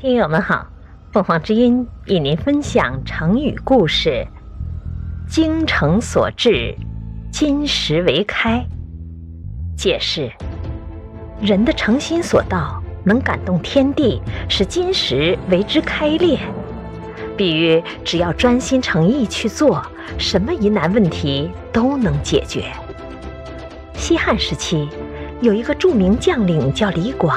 听友们好，凤凰之音与您分享成语故事“精诚所至，金石为开”。解释：人的诚心所到，能感动天地，使金石为之开裂。比喻只要专心诚意去做，什么疑难问题都能解决。西汉时期，有一个著名将领叫李广，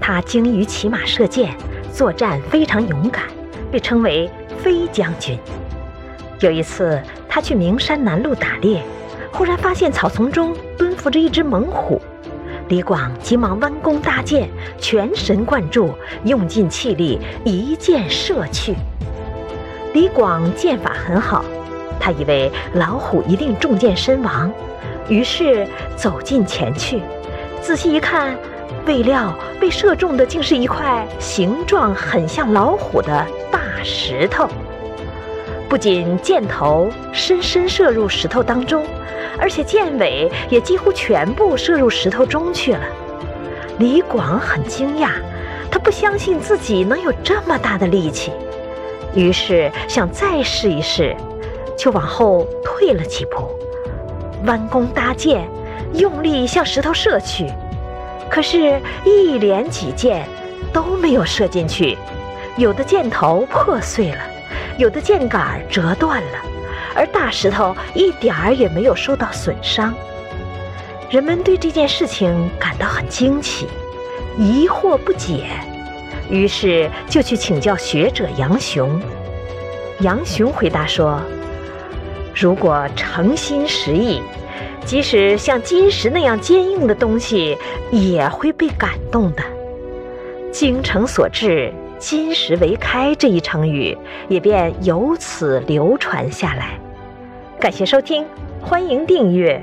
他精于骑马射箭。作战非常勇敢，被称为飞将军。有一次，他去名山南路打猎，忽然发现草丛中蹲伏着一只猛虎。李广急忙弯弓搭箭，全神贯注，用尽气力，一箭射去。李广箭法很好，他以为老虎一定中箭身亡，于是走近前去，仔细一看。未料被射中的竟是一块形状很像老虎的大石头，不仅箭头深深射入石头当中，而且箭尾也几乎全部射入石头中去了。李广很惊讶，他不相信自己能有这么大的力气，于是想再试一试，就往后退了几步，弯弓搭箭，用力向石头射去。可是，一连几箭都没有射进去，有的箭头破碎了，有的箭杆折断了，而大石头一点儿也没有受到损伤。人们对这件事情感到很惊奇，疑惑不解，于是就去请教学者杨雄。杨雄回答说：“如果诚心实意。”即使像金石那样坚硬的东西，也会被感动的。精诚所至，金石为开这一成语也便由此流传下来。感谢收听，欢迎订阅。